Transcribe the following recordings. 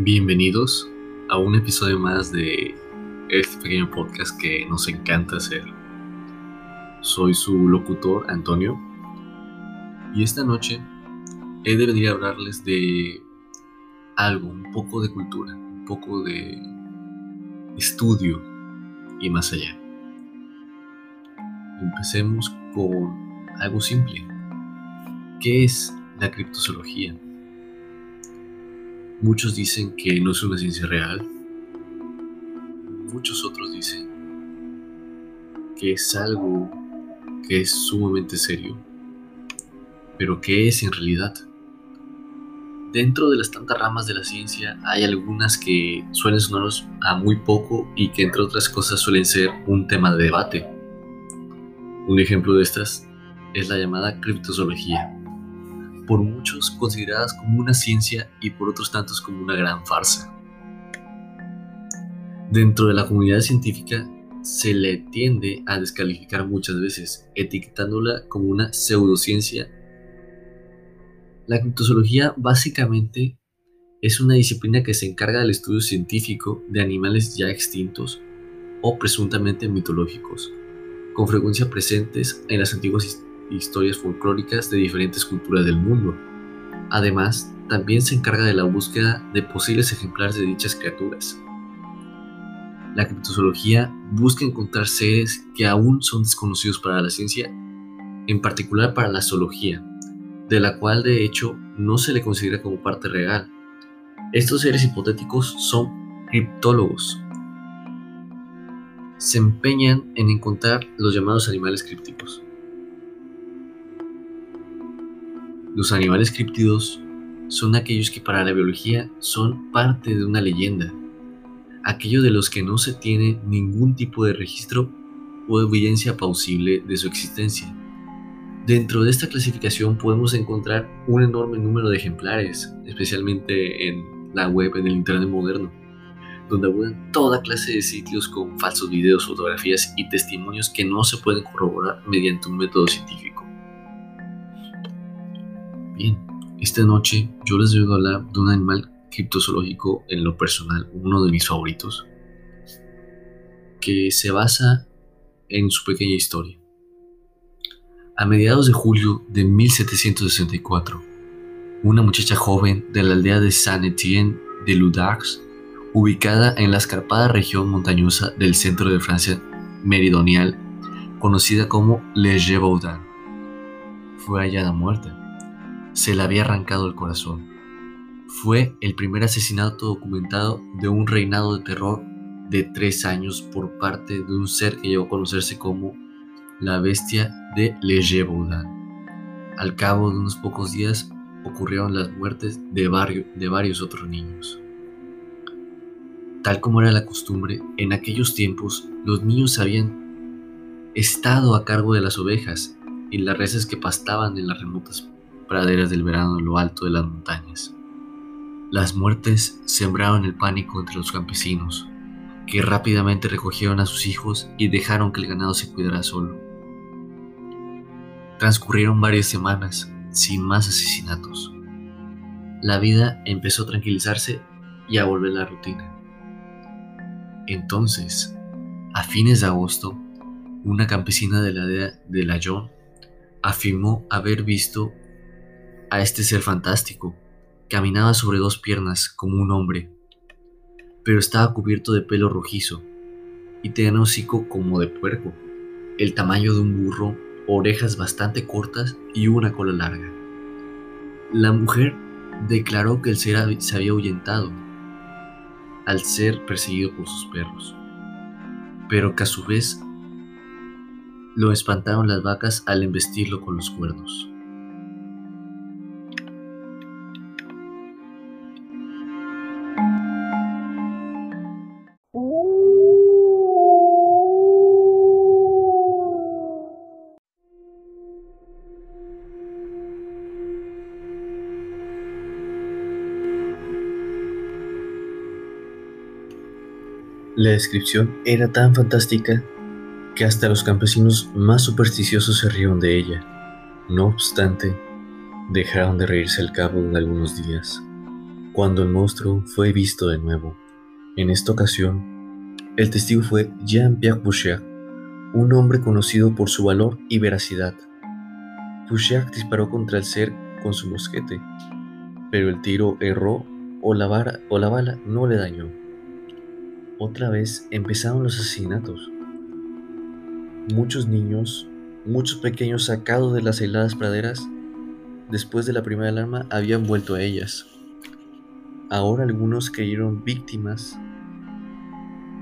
Bienvenidos a un episodio más de este pequeño podcast que nos encanta hacer. Soy su locutor Antonio y esta noche he de venir a hablarles de algo, un poco de cultura, un poco de estudio y más allá. Empecemos con algo simple. ¿Qué es la criptozoología? Muchos dicen que no es una ciencia real. Muchos otros dicen que es algo que es sumamente serio. Pero ¿qué es en realidad? Dentro de las tantas ramas de la ciencia hay algunas que suelen sonarnos a muy poco y que entre otras cosas suelen ser un tema de debate. Un ejemplo de estas es la llamada criptozoología por muchos consideradas como una ciencia y por otros tantos como una gran farsa. Dentro de la comunidad científica se le tiende a descalificar muchas veces, etiquetándola como una pseudociencia. La criptozoología básicamente es una disciplina que se encarga del estudio científico de animales ya extintos o presuntamente mitológicos, con frecuencia presentes en las antiguas historias folclóricas de diferentes culturas del mundo. Además, también se encarga de la búsqueda de posibles ejemplares de dichas criaturas. La criptozoología busca encontrar seres que aún son desconocidos para la ciencia, en particular para la zoología, de la cual de hecho no se le considera como parte real. Estos seres hipotéticos son criptólogos. Se empeñan en encontrar los llamados animales crípticos. Los animales críptidos son aquellos que para la biología son parte de una leyenda, aquellos de los que no se tiene ningún tipo de registro o evidencia plausible de su existencia. Dentro de esta clasificación podemos encontrar un enorme número de ejemplares, especialmente en la web, en el Internet moderno, donde abundan toda clase de sitios con falsos videos, fotografías y testimonios que no se pueden corroborar mediante un método científico. Bien, esta noche yo les voy a hablar de un animal criptozoológico en lo personal, uno de mis favoritos, que se basa en su pequeña historia. A mediados de julio de 1764, una muchacha joven de la aldea de Saint-Étienne de Ludax, ubicada en la escarpada región montañosa del centro de Francia meridional, conocida como Le Gévaudan, fue hallada muerta se le había arrancado el corazón. Fue el primer asesinato documentado de un reinado de terror de tres años por parte de un ser que llegó a conocerse como la bestia de Le Al cabo de unos pocos días ocurrieron las muertes de, de varios otros niños. Tal como era la costumbre, en aquellos tiempos los niños habían estado a cargo de las ovejas y las reses que pastaban en las remotas praderas del verano en lo alto de las montañas. Las muertes sembraron el pánico entre los campesinos, que rápidamente recogieron a sus hijos y dejaron que el ganado se cuidara solo. Transcurrieron varias semanas sin más asesinatos. La vida empezó a tranquilizarse y a volver a la rutina. Entonces, a fines de agosto, una campesina de la aldea de Layón afirmó haber visto a este ser fantástico. Caminaba sobre dos piernas como un hombre, pero estaba cubierto de pelo rojizo y tenía un hocico como de puerco, el tamaño de un burro, orejas bastante cortas y una cola larga. La mujer declaró que el ser se había ahuyentado al ser perseguido por sus perros, pero que a su vez lo espantaron las vacas al embestirlo con los cuernos. La descripción era tan fantástica que hasta los campesinos más supersticiosos se rieron de ella. No obstante, dejaron de reírse al cabo de algunos días, cuando el monstruo fue visto de nuevo. En esta ocasión, el testigo fue Jean-Pierre Boucher, un hombre conocido por su valor y veracidad. Boucher disparó contra el ser con su mosquete, pero el tiro erró o la, o la bala no le dañó. Otra vez empezaron los asesinatos. Muchos niños, muchos pequeños sacados de las heladas praderas, después de la primera alarma, habían vuelto a ellas. Ahora algunos cayeron víctimas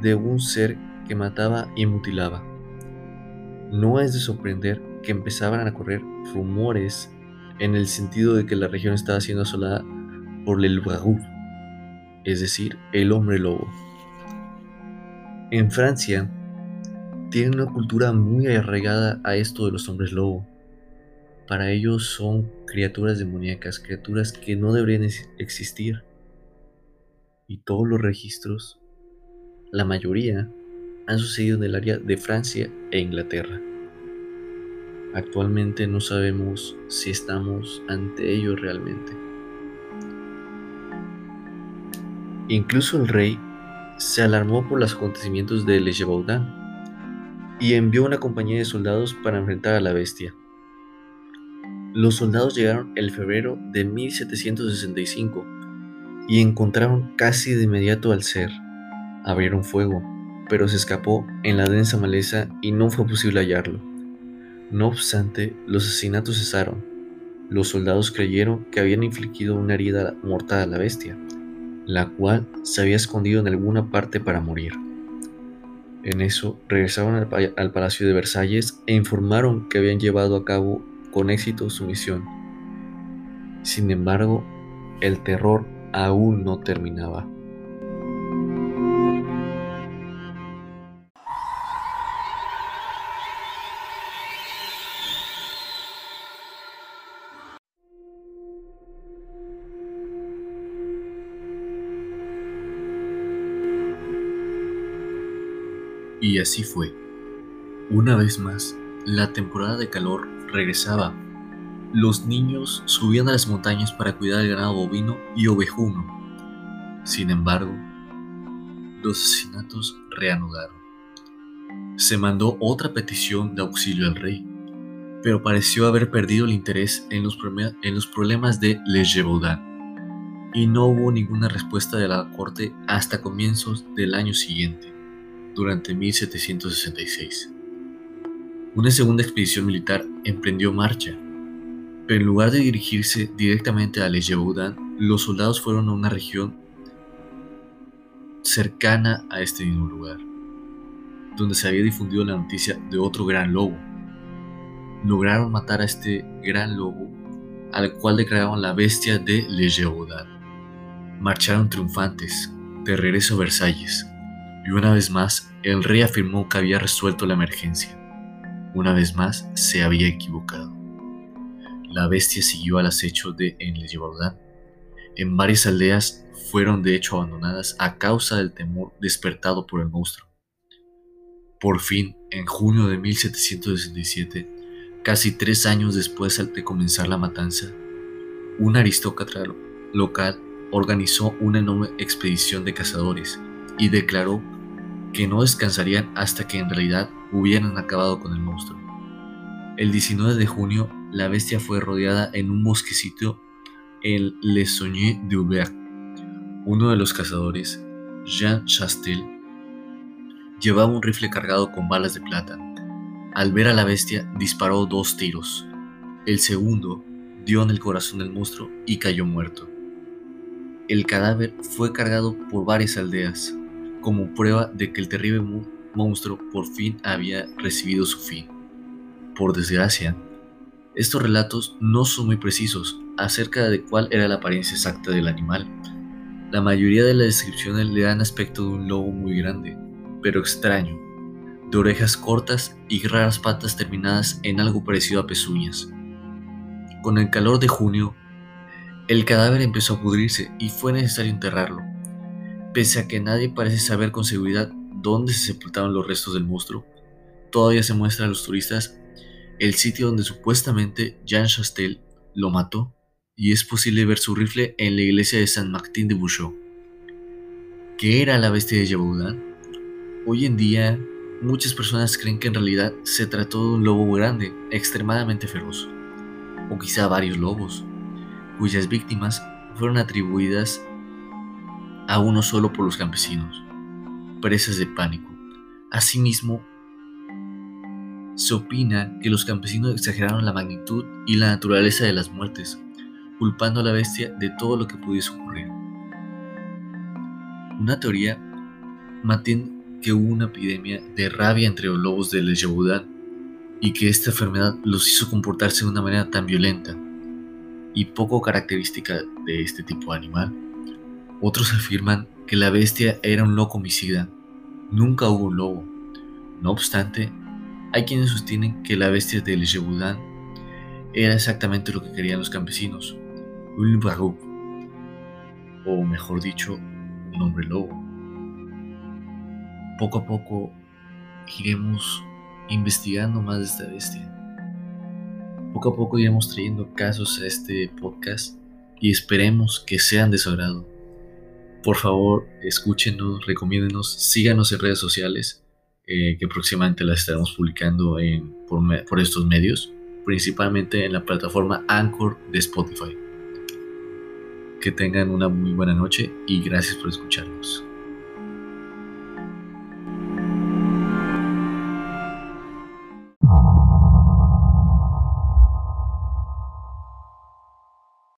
de un ser que mataba y mutilaba. No es de sorprender que empezaban a correr rumores en el sentido de que la región estaba siendo asolada por el Bragou, es decir, el hombre lobo. En Francia, tienen una cultura muy arraigada a esto de los hombres lobo. Para ellos son criaturas demoníacas, criaturas que no deberían existir. Y todos los registros, la mayoría, han sucedido en el área de Francia e Inglaterra. Actualmente no sabemos si estamos ante ellos realmente. Incluso el rey se alarmó por los acontecimientos de Le Gévaudan y envió una compañía de soldados para enfrentar a la bestia. Los soldados llegaron el febrero de 1765 y encontraron casi de inmediato al ser. Abrieron fuego, pero se escapó en la densa maleza y no fue posible hallarlo. No obstante, los asesinatos cesaron. Los soldados creyeron que habían infligido una herida mortal a la bestia, la cual se había escondido en alguna parte para morir. En eso regresaron al, al, Palacio de Versalles e informaron que habían llevado a cabo con éxito su misión. Sin embargo, el terror aún no terminaba. Y así fue. Una vez más, la temporada de calor regresaba. Los niños subían a las montañas para cuidar el ganado bovino y ovejuno. Sin embargo, los asesinatos reanudaron. Se mandó otra petición de auxilio al rey, pero pareció haber perdido el interés en los, problemas de Le Gévaudan, y no hubo ninguna respuesta de la corte hasta comienzos del año siguiente durante 1766. Una segunda expedición militar emprendió marcha, en lugar de dirigirse directamente a Le los soldados fueron a una región cercana a este mismo lugar, donde se había difundido la noticia de otro gran lobo. Lograron matar a este gran lobo, al cual declararon la bestia de Le Marcharon triunfantes, de regreso a Versalles, y una vez más, el rey afirmó que había resuelto la emergencia. Una vez más, se había equivocado. La bestia siguió al acecho de Enle-Jourdan. En varias aldeas fueron de hecho abandonadas a causa del temor despertado por el monstruo. Por fin, en junio de 1767, casi tres años después de comenzar la matanza, un aristócrata local organizó una enorme expedición de cazadores y declaró que no descansarían hasta que en realidad hubieran acabado con el monstruo. El 19 de junio, la bestia fue rodeada en un bosquecito en Le Saunier de Hubert. Uno de los cazadores, Jean Chastel, llevaba un rifle cargado con balas de plata. Al ver a la bestia, disparó dos tiros. El segundo dio en el corazón del monstruo y cayó muerto. El cadáver fue cargado por varias aldeas, como prueba de que el terrible monstruo por fin había recibido su fin. Por desgracia, estos relatos no son muy precisos acerca de cuál era la apariencia exacta del animal. La mayoría de las descripciones le dan aspecto de un lobo muy grande, pero extraño, de orejas cortas y raras patas terminadas en algo parecido a pezuñas. Con el calor de junio, el cadáver empezó a pudrirse y fue necesario enterrarlo. Pese a que nadie parece saber con seguridad dónde se sepultaron los restos del monstruo, todavía se muestra a los turistas el sitio donde supuestamente Jean Chastel lo mató y es posible ver su rifle en la iglesia de San Martín de Bouchot. ¿Qué era la bestia de Yabudán? Hoy en día, muchas personas creen que en realidad se trató de un lobo grande, extremadamente feroz, o quizá varios lobos, cuyas víctimas fueron atribuidas a uno solo por los campesinos, presas de pánico. Asimismo, se opina que los campesinos exageraron la magnitud y la naturaleza de las muertes, culpando a la bestia de todo lo que pudiese ocurrir. Una teoría mantiene que hubo una epidemia de rabia entre los lobos de Lejabudán y que esta enfermedad los hizo comportarse de una manera tan violenta y poco característica de este tipo de animal. Otros afirman que la bestia era un loco homicida. Nunca hubo un lobo. No obstante, hay quienes sostienen que la bestia del Jebudán era exactamente lo que querían los campesinos, un barou, o mejor dicho, un hombre lobo. Poco a poco iremos investigando más de esta bestia. Poco a poco iremos trayendo casos a este podcast y esperemos que sean de su agrado. Por favor, escúchenos, recomiéndenos, síganos en redes sociales, eh, que próximamente las estaremos publicando por, por estos medios, principalmente en la plataforma Anchor de Spotify. Que tengan una muy buena noche y gracias por escucharnos.